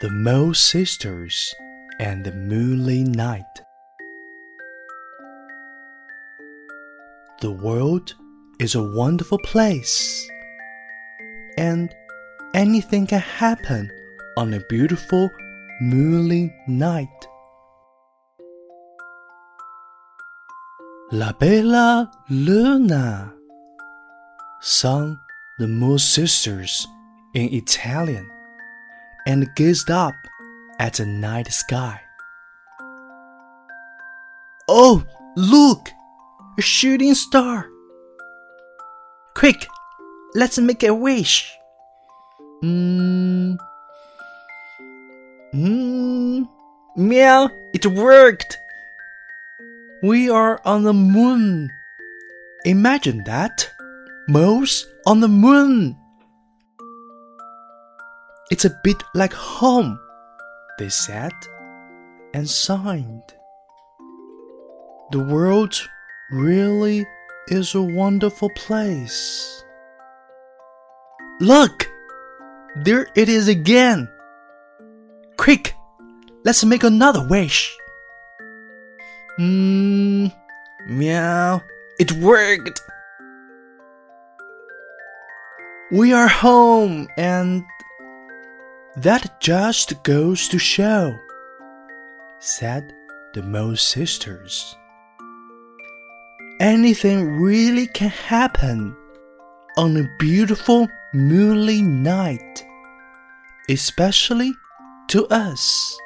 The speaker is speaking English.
The Mole Sisters and the Moonlit Night. The world is a wonderful place, and anything can happen on a beautiful moonlit night. La Bella Luna, sung the Mole Sisters in Italian, and gazed up at the night sky. Oh, look! A shooting star! Quick, let's make a wish. Hmm. Hmm. Meow, it worked! We are on the moon. Imagine that. Mouse on the moon. It's a bit like home, they said and signed. The world really is a wonderful place. Look! There it is again! Quick! Let's make another wish! Hmm. Meow. It worked! We are home and that just goes to show, said the Mole Sisters. Anything really can happen on a beautiful moonlit night, especially to us.